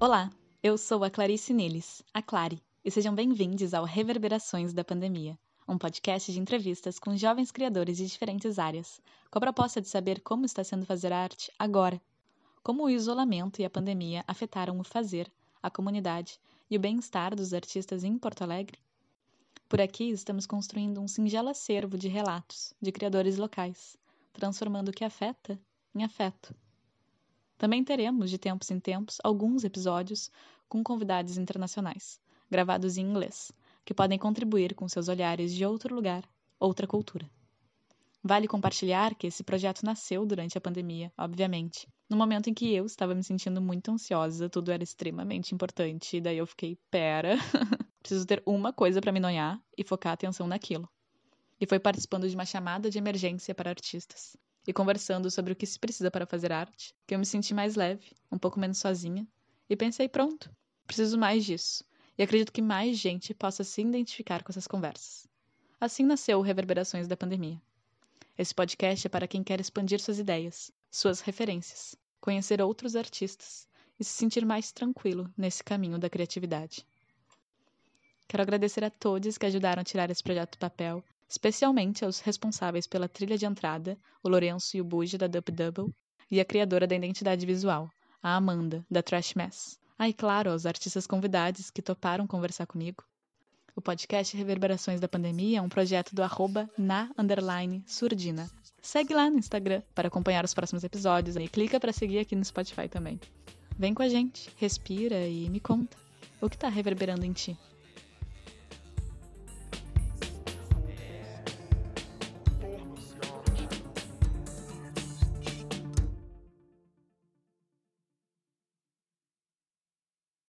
Olá, eu sou a Clarice Neles, a Clary, e sejam bem-vindos ao Reverberações da Pandemia, um podcast de entrevistas com jovens criadores de diferentes áreas, com a proposta de saber como está sendo fazer arte agora, como o isolamento e a pandemia afetaram o fazer, a comunidade e o bem-estar dos artistas em Porto Alegre. Por aqui estamos construindo um singelo acervo de relatos de criadores locais, transformando o que afeta em afeto. Também teremos, de tempos em tempos, alguns episódios com convidados internacionais, gravados em inglês, que podem contribuir com seus olhares de outro lugar, outra cultura. Vale compartilhar que esse projeto nasceu durante a pandemia, obviamente, no momento em que eu estava me sentindo muito ansiosa, tudo era extremamente importante, e daí eu fiquei, pera, preciso ter uma coisa para me noiar e focar a atenção naquilo. E foi participando de uma chamada de emergência para artistas, e conversando sobre o que se precisa para fazer arte, que eu me senti mais leve, um pouco menos sozinha, e pensei: pronto, preciso mais disso, e acredito que mais gente possa se identificar com essas conversas. Assim nasceu o Reverberações da Pandemia. Esse podcast é para quem quer expandir suas ideias, suas referências, conhecer outros artistas e se sentir mais tranquilo nesse caminho da criatividade. Quero agradecer a todos que ajudaram a tirar esse projeto do papel especialmente aos responsáveis pela trilha de entrada, o Lourenço e o Buja da Dub Double, e a criadora da identidade visual, a Amanda, da Trash Mess. Ah, e claro, aos artistas convidados que toparam conversar comigo. O podcast Reverberações da Pandemia é um projeto do arroba na surdina. Segue lá no Instagram para acompanhar os próximos episódios e clica para seguir aqui no Spotify também. Vem com a gente, respira e me conta. O que está reverberando em ti?